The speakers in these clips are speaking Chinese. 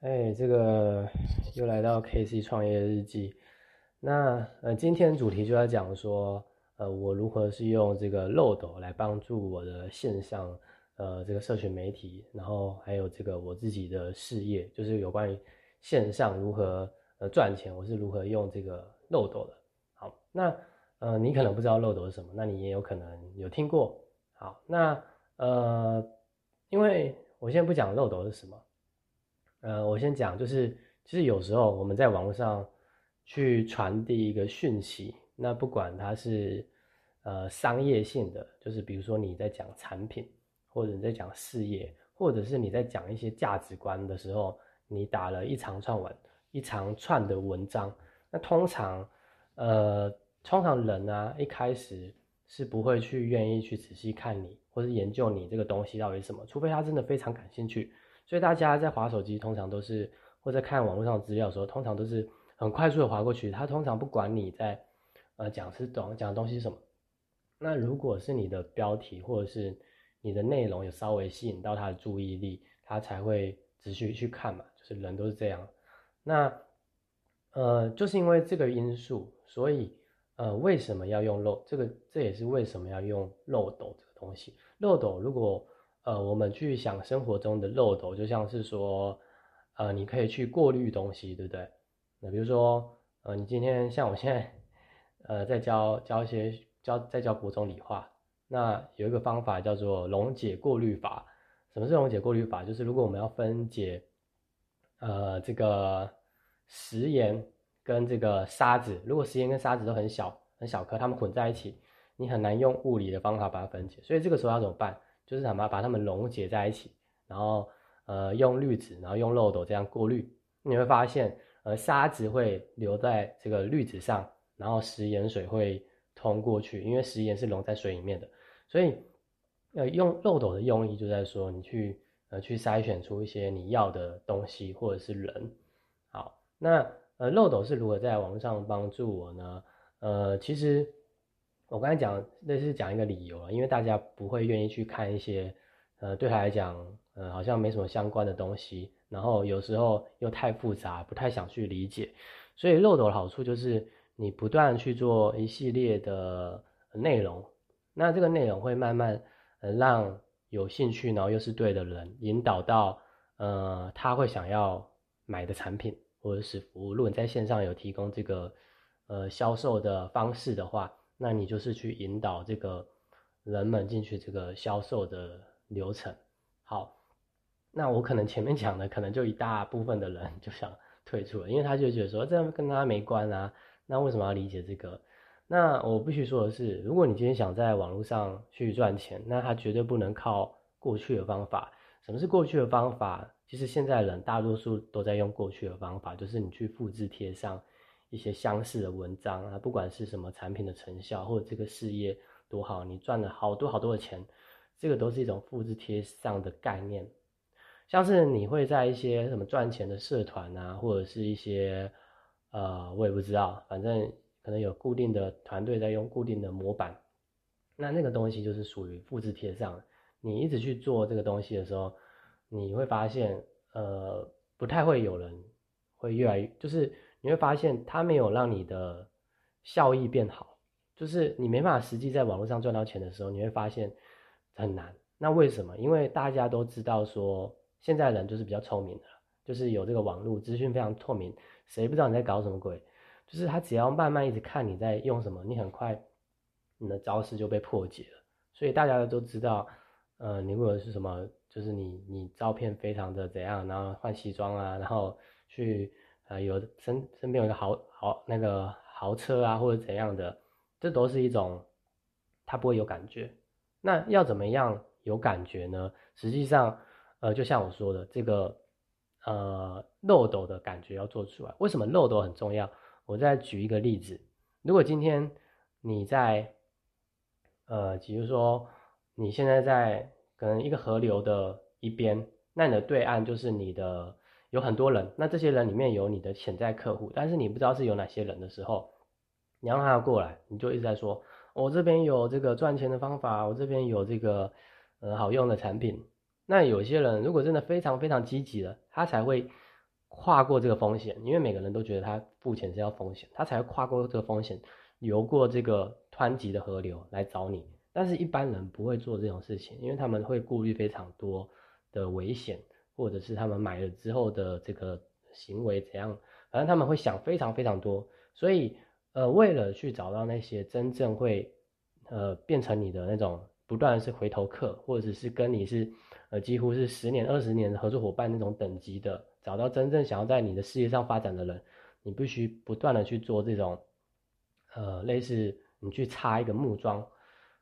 哎，这个又来到 KC 创业日记。那呃，今天主题就在讲说，呃，我如何是用这个漏斗来帮助我的线上呃这个社群媒体，然后还有这个我自己的事业，就是有关于线上如何呃赚钱，我是如何用这个漏斗的。好，那呃，你可能不知道漏斗是什么，那你也有可能有听过。好，那呃，因为我现在不讲漏斗是什么。呃，我先讲，就是其实有时候我们在网络上去传递一个讯息，那不管它是呃商业性的，就是比如说你在讲产品，或者你在讲事业，或者是你在讲一些价值观的时候，你打了一长串文，一长串的文章，那通常呃通常人啊一开始是不会去愿意去仔细看你，或是研究你这个东西到底是什么，除非他真的非常感兴趣。所以大家在划手机，通常都是或者看网络上资料的时候，通常都是很快速的划过去。他通常不管你在呃讲是懂讲的东西是什么。那如果是你的标题或者是你的内容有稍微吸引到他的注意力，他才会持续去看嘛。就是人都是这样。那呃就是因为这个因素，所以呃为什么要用漏这个？这也是为什么要用漏斗这个东西。漏斗如果呃，我们去想生活中的漏斗，就像是说，呃，你可以去过滤东西，对不对？那比如说，呃，你今天像我现在，呃，在教教一些教在教国中理化，那有一个方法叫做溶解过滤法。什么是溶解过滤法？就是如果我们要分解，呃，这个食盐跟这个沙子，如果食盐跟沙子都很小很小颗，它们混在一起，你很难用物理的方法把它分解。所以这个时候要怎么办？就是什么把它们溶解在一起，然后呃用滤纸，然后用漏斗这样过滤，你会发现呃沙子会留在这个滤纸上，然后食盐水会通过去，因为食盐是溶在水里面的，所以呃用漏斗的用意就在说你去呃去筛选出一些你要的东西或者是人。好，那呃漏斗是如何在网上帮助我呢？呃其实。我刚才讲那是讲一个理由了，因为大家不会愿意去看一些，呃，对他来讲，呃，好像没什么相关的东西，然后有时候又太复杂，不太想去理解。所以漏斗的好处就是你不断去做一系列的内容，那这个内容会慢慢呃让有兴趣，然后又是对的人引导到，呃，他会想要买的产品或者是服务。如果你在线上有提供这个呃销售的方式的话。那你就是去引导这个人们进去这个销售的流程。好，那我可能前面讲的可能就一大部分的人 就想退出了，因为他就觉得说这样跟他没关啊，那为什么要理解这个？那我必须说的是，如果你今天想在网络上去赚钱，那他绝对不能靠过去的方法。什么是过去的方法？其实现在人大多数都在用过去的方法，就是你去复制贴上。一些相似的文章啊，不管是什么产品的成效，或者这个事业多好，你赚了好多好多的钱，这个都是一种复制贴上的概念。像是你会在一些什么赚钱的社团啊，或者是一些呃，我也不知道，反正可能有固定的团队在用固定的模板，那那个东西就是属于复制贴上。你一直去做这个东西的时候，你会发现呃，不太会有人会越来越就是。你会发现它没有让你的效益变好，就是你没办法实际在网络上赚到钱的时候，你会发现很难。那为什么？因为大家都知道说，现在人就是比较聪明的，就是有这个网络资讯非常透明，谁不知道你在搞什么鬼？就是他只要慢慢一直看你在用什么，你很快你的招式就被破解了。所以大家都知道，呃，你如果是什么，就是你你照片非常的怎样，然后换西装啊，然后去。呃，有身身边有一个豪豪那个豪车啊，或者怎样的，这都是一种，他不会有感觉。那要怎么样有感觉呢？实际上，呃，就像我说的，这个呃漏斗的感觉要做出来。为什么漏斗很重要？我再举一个例子，如果今天你在，呃，比如说你现在在可能一个河流的一边，那你的对岸就是你的。有很多人，那这些人里面有你的潜在客户，但是你不知道是有哪些人的时候，你让他过来，你就一直在说，我这边有这个赚钱的方法，我这边有这个呃好用的产品。那有些人如果真的非常非常积极的，他才会跨过这个风险，因为每个人都觉得他付钱是要风险，他才会跨过这个风险，游过这个湍急的河流来找你。但是，一般人不会做这种事情，因为他们会顾虑非常多的危险，或者是他们买了之后的这个行为怎样，反正他们会想非常非常多。所以，呃，为了去找到那些真正会，呃，变成你的那种不断是回头客，或者是跟你是，呃，几乎是十年、二十年的合作伙伴那种等级的，找到真正想要在你的事业上发展的人，你必须不断的去做这种，呃，类似你去插一个木桩。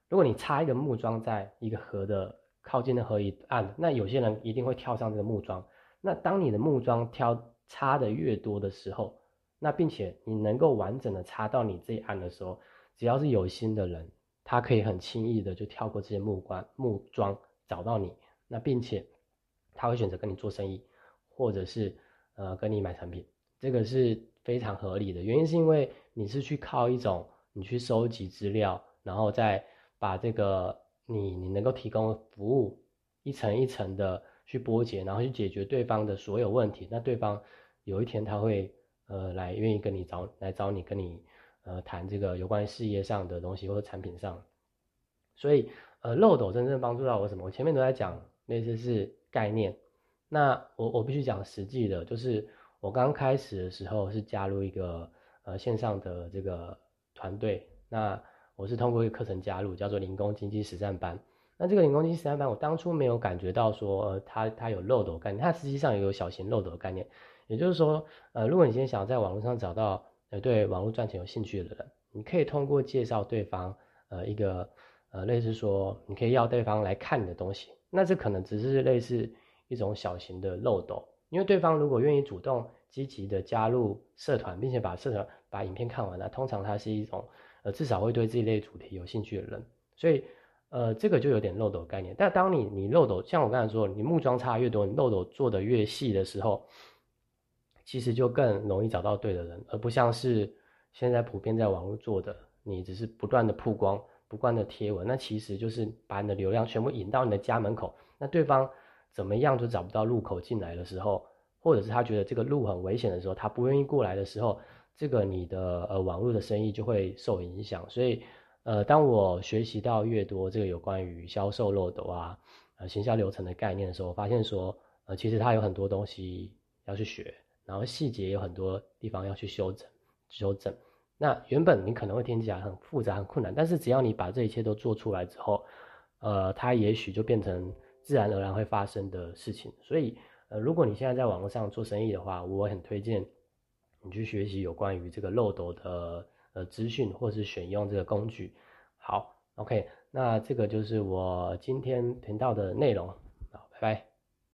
如果你插一个木桩在一个河的靠近的河一岸，那有些人一定会跳上这个木桩。那当你的木桩挑插的越多的时候，那并且你能够完整的插到你这一岸的时候，只要是有心的人，他可以很轻易的就跳过这些木关木桩找到你。那并且他会选择跟你做生意，或者是呃跟你买产品，这个是非常合理的。原因是因为你是去靠一种你去收集资料，然后再把这个你你能够提供服务一层一层的去剥解，然后去解决对方的所有问题。那对方有一天他会呃来愿意跟你找来找你跟你呃谈这个有关事业上的东西或者产品上。所以呃漏斗真正帮助到我什么？我前面都在讲那些是概念。那我我必须讲实际的，就是我刚开始的时候是加入一个呃线上的这个团队。那我是通过一个课程加入，叫做零工经济实战班。那这个零工经济实战班，我当初没有感觉到说，呃，它它有漏斗概念，它实际上也有小型漏斗概念。也就是说，呃，如果你今天想要在网络上找到呃对网络赚钱有兴趣的人，你可以通过介绍对方，呃，一个呃类似说，你可以要对方来看你的东西。那这可能只是类似一种小型的漏斗，因为对方如果愿意主动积极的加入社团，并且把社团把影片看完了，通常它是一种。呃，至少会对这一类主题有兴趣的人，所以，呃，这个就有点漏斗概念。但当你你漏斗，像我刚才说，你木桩插越多，你漏斗做的越细的时候，其实就更容易找到对的人，而不像是现在普遍在网络做的，你只是不断的曝光、不断的贴文，那其实就是把你的流量全部引到你的家门口。那对方怎么样就找不到入口进来的时候，或者是他觉得这个路很危险的时候，他不愿意过来的时候。这个你的呃网络的生意就会受影响，所以呃当我学习到越多这个有关于销售漏斗啊呃行销流程的概念的时候，我发现说呃其实它有很多东西要去学，然后细节有很多地方要去修整修正。那原本你可能会听起来很复杂很困难，但是只要你把这一切都做出来之后，呃它也许就变成自然而然会发生的事情。所以呃如果你现在在网络上做生意的话，我很推荐。你去学习有关于这个漏斗的呃资讯，或是选用这个工具。好，OK，那这个就是我今天频道的内容。好，拜拜。